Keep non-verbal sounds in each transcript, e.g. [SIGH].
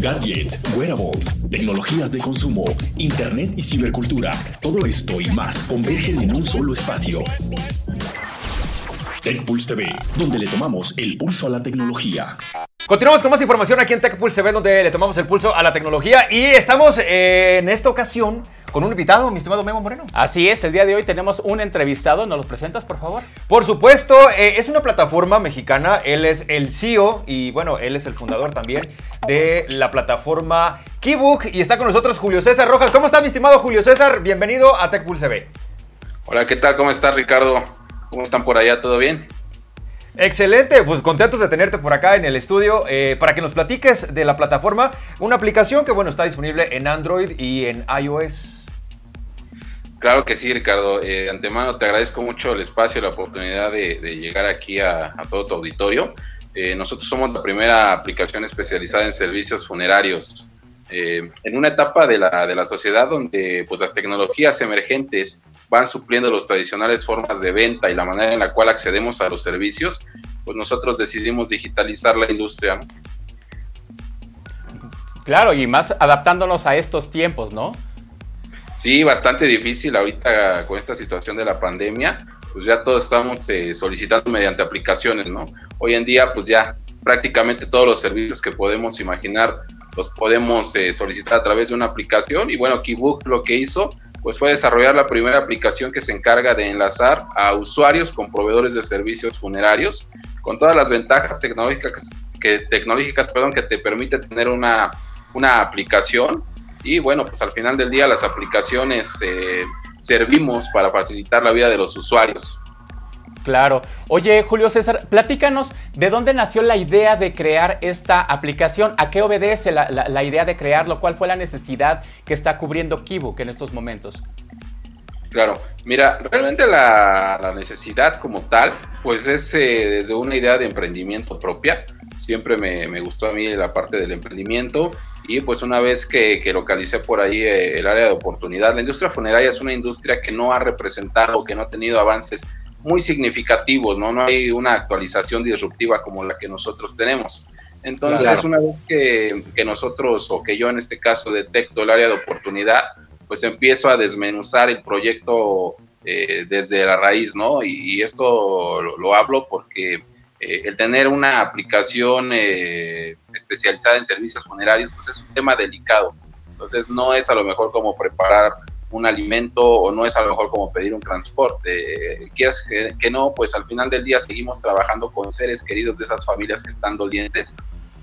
gadgets, wearables, tecnologías de consumo, internet y cibercultura. Todo esto y más convergen en un solo espacio. TechPulse TV, donde le tomamos el pulso a la tecnología. Continuamos con más información aquí en TechPulse TV, donde le tomamos el pulso a la tecnología y estamos eh, en esta ocasión con un invitado, mi estimado Memo Moreno. Así es, el día de hoy tenemos un entrevistado, ¿nos lo presentas, por favor? Por supuesto, eh, es una plataforma mexicana, él es el CEO y bueno, él es el fundador también de la plataforma Keybook y está con nosotros Julio César Rojas. ¿Cómo está mi estimado Julio César? Bienvenido a TechPulse TV. Hola, ¿qué tal? ¿Cómo estás Ricardo? ¿Cómo están por allá? ¿Todo bien? Excelente, pues contentos de tenerte por acá en el estudio eh, para que nos platiques de la plataforma, una aplicación que bueno está disponible en Android y en iOS. Claro que sí, Ricardo. Eh, antemano te agradezco mucho el espacio, y la oportunidad de, llegar aquí a, todo tu auditorio. Eh, nosotros somos la primera aplicación especializada en servicios funerarios. Eh, en una etapa de la, de la sociedad donde pues, las tecnologías emergentes van supliendo las tradicionales formas de venta y la manera en la cual accedemos a los servicios, pues nosotros decidimos digitalizar la industria. Claro, y más adaptándonos a estos tiempos, ¿no? Sí, bastante difícil ahorita con esta situación de la pandemia, pues ya todos estamos eh, solicitando mediante aplicaciones, ¿no? Hoy en día, pues ya prácticamente todos los servicios que podemos imaginar los podemos eh, solicitar a través de una aplicación y bueno, Keybook lo que hizo pues fue desarrollar la primera aplicación que se encarga de enlazar a usuarios con proveedores de servicios funerarios con todas las ventajas tecnológicas que, tecnológicas, perdón, que te permite tener una, una aplicación y bueno, pues al final del día las aplicaciones eh, servimos para facilitar la vida de los usuarios. Claro. Oye, Julio César, platícanos de dónde nació la idea de crear esta aplicación, a qué obedece la, idea de crearlo, cuál fue la necesidad que está cubriendo Kibook en estos momentos. Claro, mira, realmente la, necesidad como tal, pues es eh, desde una idea de emprendimiento propia. Siempre me, me, gustó a mí la parte del emprendimiento y pues una vez que, que localicé por ahí eh, el área de oportunidad, la industria funeraria es una industria que no ha representado, que no ha tenido avances muy significativos, ¿no? No hay una actualización disruptiva como la que nosotros tenemos. Entonces, una vez que, que, nosotros, o que yo en este caso detecto el área de oportunidad, pues empiezo a desmenuzar el proyecto eh, desde la raíz, ¿no? Y, esto lo, hablo porque eh, el tener una aplicación eh, especializada en servicios funerarios, pues es un tema delicado. Entonces no es a lo mejor como preparar un alimento o no es a lo mejor como pedir un transporte. Quieras que, no, pues al final del día seguimos trabajando con seres queridos de esas familias que están dolientes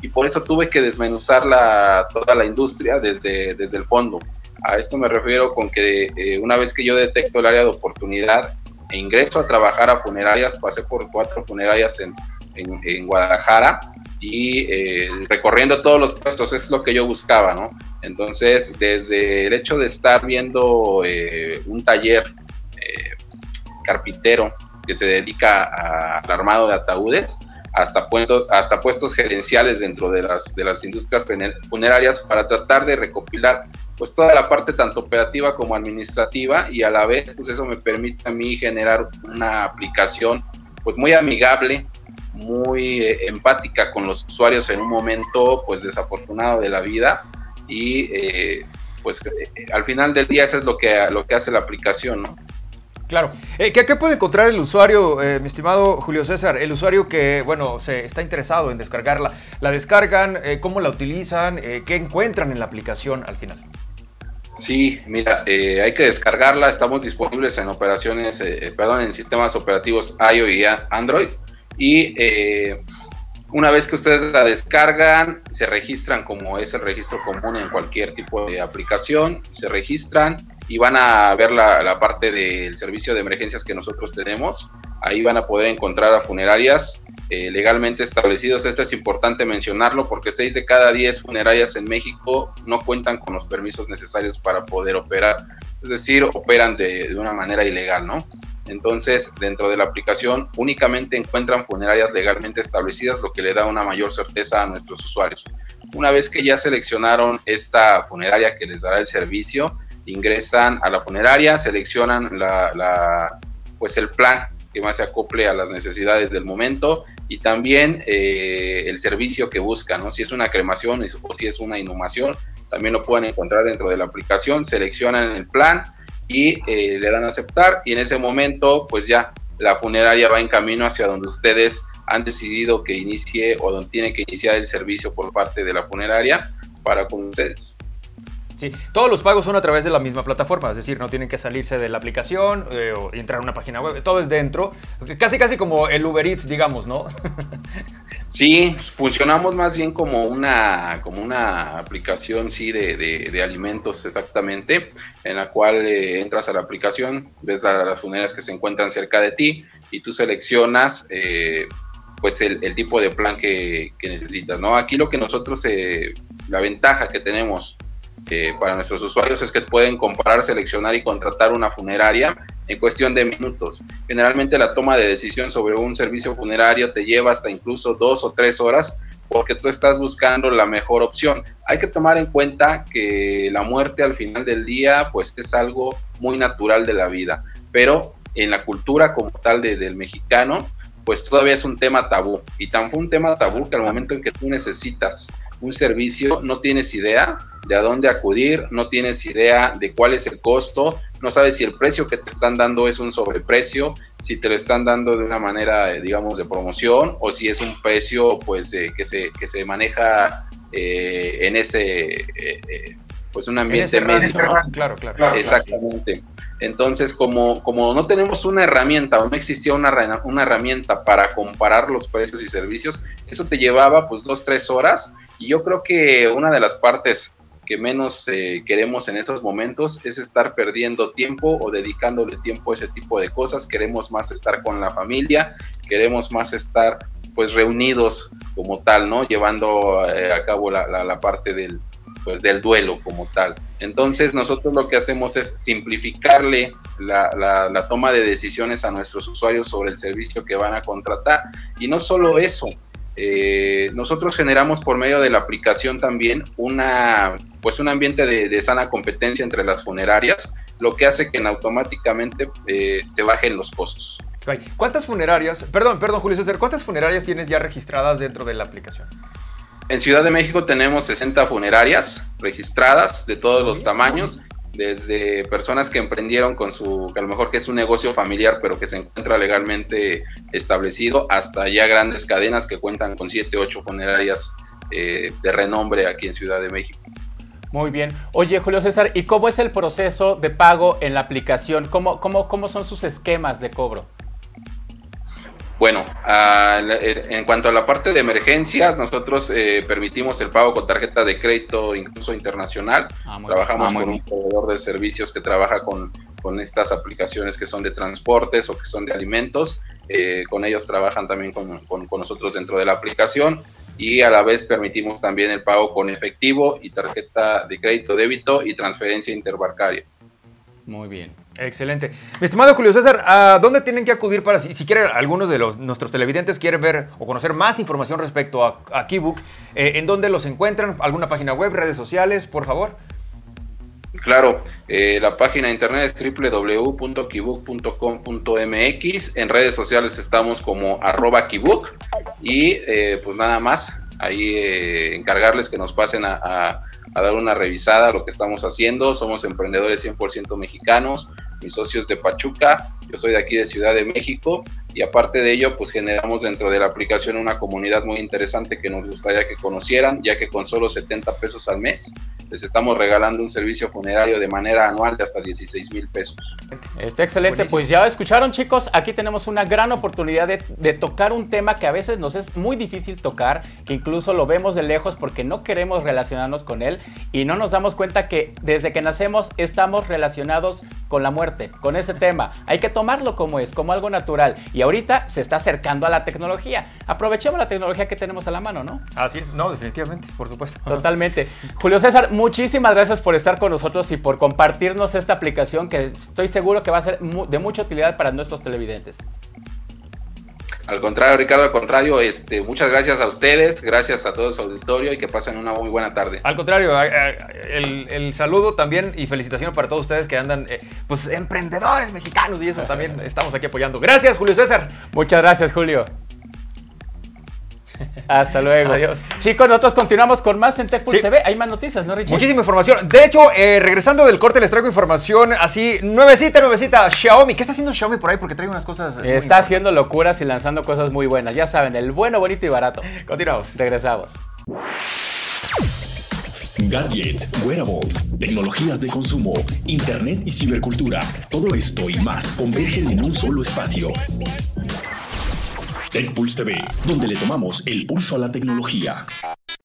y por eso tuve que desmenuzar la, toda la industria desde, desde el fondo. A esto me refiero con que eh, una vez que yo detecto el área de oportunidad e ingreso a trabajar a funerarias, pasé por cuatro funerarias en, en, Guadalajara y eh, recorriendo todos los puestos, es lo que yo buscaba, ¿no? Entonces, desde el hecho de estar viendo eh, un taller carpintero que se dedica al armado de ataúdes, hasta, hasta puestos gerenciales dentro de las, de las industrias funerarias para tratar de recopilar pues toda la parte tanto operativa como administrativa y a la vez pues eso me permite a mí generar una aplicación pues muy amigable, muy eh, empática con los usuarios en un momento pues desafortunado de la vida y eh, pues eh, al final del día eso es lo que, lo que hace la aplicación, ¿no? Claro. ¿qué, ¿qué, puede encontrar el usuario, mi estimado Julio César? El usuario que, bueno, se está interesado en descargarla. ¿La descargan? ¿Cómo la utilizan? ¿Qué encuentran en la aplicación al final? Sí, mira, eh, hay que descargarla. Estamos disponibles en operaciones, eh, eh, perdón, en sistemas operativos iOS y Android. Y una vez que ustedes la descargan, se registran como es el registro común en cualquier tipo de aplicación. Se registran y van a ver la, la parte del servicio de emergencias que nosotros tenemos. Ahí van a poder encontrar a funerarias eh, legalmente establecidos. Esto es importante mencionarlo porque 6 de cada 10 funerarias en México no cuentan con los permisos necesarios para poder operar, es decir, operan de, una manera ilegal, ¿no? Entonces, dentro de la aplicación únicamente encuentran funerarias legalmente establecidas, lo que le da una mayor certeza a nuestros usuarios. Una vez que ya seleccionaron esta funeraria que les dará el servicio, ingresan a la funeraria, seleccionan la, pues el plan que más se acople a las necesidades del momento y también eh, el servicio que buscan, ¿no? Si es una cremación o si es una inhumación, también lo pueden encontrar dentro de la aplicación, seleccionan el plan y eh, le dan aceptar y en ese momento pues ya la funeraria va en camino hacia donde ustedes han decidido que inicie o donde tiene que iniciar el servicio por parte de la funeraria para con ustedes. Sí, todos los pagos son a través de la misma plataforma, es decir, no tienen que salirse de la aplicación eh, o entrar a una página web, todo es dentro, casi casi como el Uber Eats, digamos, ¿no? [LAUGHS] Sí, funcionamos más bien como una, como una aplicación, sí, de, alimentos exactamente, en la cual eh, entras a la aplicación, ves las funerarias que se encuentran cerca de ti y tú seleccionas eh, pues el, tipo de plan que, necesitas, ¿no? Aquí lo que nosotros, eh, la ventaja que tenemos para nuestros usuarios es que pueden comparar, seleccionar y contratar una funeraria en cuestión de minutos. Generalmente la toma de decisión sobre un servicio funerario te lleva hasta incluso dos o tres horas porque tú estás buscando la mejor opción. Hay que tomar en cuenta que la muerte al final del día pues es algo muy natural de la vida, pero en la cultura como tal del mexicano pues todavía es un tema tabú. Y tan fue un tema tabú que al momento en que tú necesitas un servicio, no tienes idea de a dónde acudir, no tienes idea de cuál es el costo, no sabes si el precio que te están dando es un sobreprecio, si te lo están dando de una manera, eh, digamos, de promoción, o si es un precio, pues, eh, que, se, que se maneja eh, en ese, pues, un ambiente medio. Claro, claro. Exactamente. Entonces, como, como no tenemos una herramienta o no existía una, una herramienta para comparar los precios y servicios, eso te llevaba pues dos, tres horas. Y yo creo que una de las partes que menos eh, queremos en estos momentos es estar perdiendo tiempo o dedicándole tiempo a ese tipo de cosas. Queremos más estar con la familia, queremos más estar pues reunidos como tal, ¿no? Llevando eh, a cabo la, la parte del, pues del duelo como tal. Entonces nosotros lo que hacemos es simplificarle la, toma de decisiones a nuestros usuarios sobre el servicio que van a contratar. Y no solo eso, eh, nosotros generamos por medio de la aplicación también una, pues un ambiente de, sana competencia entre las funerarias, lo que hace que automáticamente eh, se bajen los costos. ¿Cuántas funerarias, perdón, perdón Julio César, cuántas funerarias tienes ya registradas dentro de la aplicación? En Ciudad de México tenemos 60 funerarias registradas de todos los tamaños, desde personas que emprendieron con su, que a lo mejor que es un negocio familiar, pero que se encuentra legalmente establecido, hasta ya grandes cadenas que cuentan con 7, 8 funerarias eh, de renombre aquí en Ciudad de México. Muy bien. Oye, Julio César, ¿y cómo es el proceso de pago en la aplicación? ¿Cómo, cómo, cómo son sus esquemas de cobro? Bueno, eh, en cuanto a la parte de emergencias, nosotros eh, permitimos el pago con tarjeta de crédito incluso internacional. Ah, Trabajamos ah, con un proveedor de servicios que trabaja con, estas aplicaciones que son de transportes o que son de alimentos. Eh, con ellos trabajan también con, con nosotros dentro de la aplicación y a la vez permitimos también el pago con efectivo y tarjeta de crédito débito y transferencia interbancaria. Muy bien. Excelente. Mi estimado Julio César, ¿a dónde tienen que acudir para, si, quieren, algunos de los, nuestros televidentes quieren ver o conocer más información respecto a, a Keybook, eh, ¿en dónde los encuentran? ¿Alguna página web, redes sociales, por favor? Claro, eh, la página de internet es www.kibook.com.mx. En redes sociales estamos como arroba Kibook. Y eh, pues nada más, ahí encargarles que nos pasen a, a dar una revisada a lo que estamos haciendo. Somos emprendedores 100% mexicanos mis socios de Pachuca, yo soy de aquí de Ciudad de México y aparte de ello, pues generamos dentro de la aplicación una comunidad muy interesante que nos gustaría que conocieran, ya que con solo 70 pesos al mes les estamos regalando un servicio funerario de manera anual de hasta 16 mil pesos. Está excelente, pues ya escucharon chicos, aquí tenemos una gran oportunidad de, de, tocar un tema que a veces nos es muy difícil tocar, que incluso lo vemos de lejos porque no queremos relacionarnos con él y no nos damos cuenta que desde que nacemos estamos relacionados con la muerte con ese tema. Hay que tomarlo como es, como algo natural. Y ahorita se está acercando a la tecnología. Aprovechemos la tecnología que tenemos a la mano, ¿no? Así, no, definitivamente, por supuesto. [LAUGHS] Totalmente. Julio César, muchísimas gracias por estar con nosotros y por compartirnos esta aplicación que estoy seguro que va a ser de mucha utilidad para nuestros televidentes. Al contrario, Ricardo, al contrario, este, muchas gracias a ustedes, gracias a todo su auditorio y que pasen una muy buena tarde. Al contrario, el, saludo también y felicitaciones para todos ustedes que andan, eh, pues, emprendedores mexicanos y eso también estamos aquí apoyando. Gracias, Julio César. Muchas gracias, Julio. Hasta luego. Adiós. Chicos, nosotros continuamos con más en TechPulse Sí. TV. Hay más noticias, ¿no, Richie? Muchísima información. De hecho, eh, regresando del corte, les traigo información así, nuevecita, nuevecita. Xiaomi. ¿Qué está haciendo Xiaomi por ahí? Porque trae unas cosas. muy Está haciendo locuras y lanzando cosas muy buenas. Ya saben, el bueno, bonito y barato. Continuamos. Regresamos. Gadget, wearables, tecnologías de consumo, internet y cibercultura. Todo esto y más convergen en un solo espacio. TechPulse TV, donde le tomamos el pulso a la tecnología.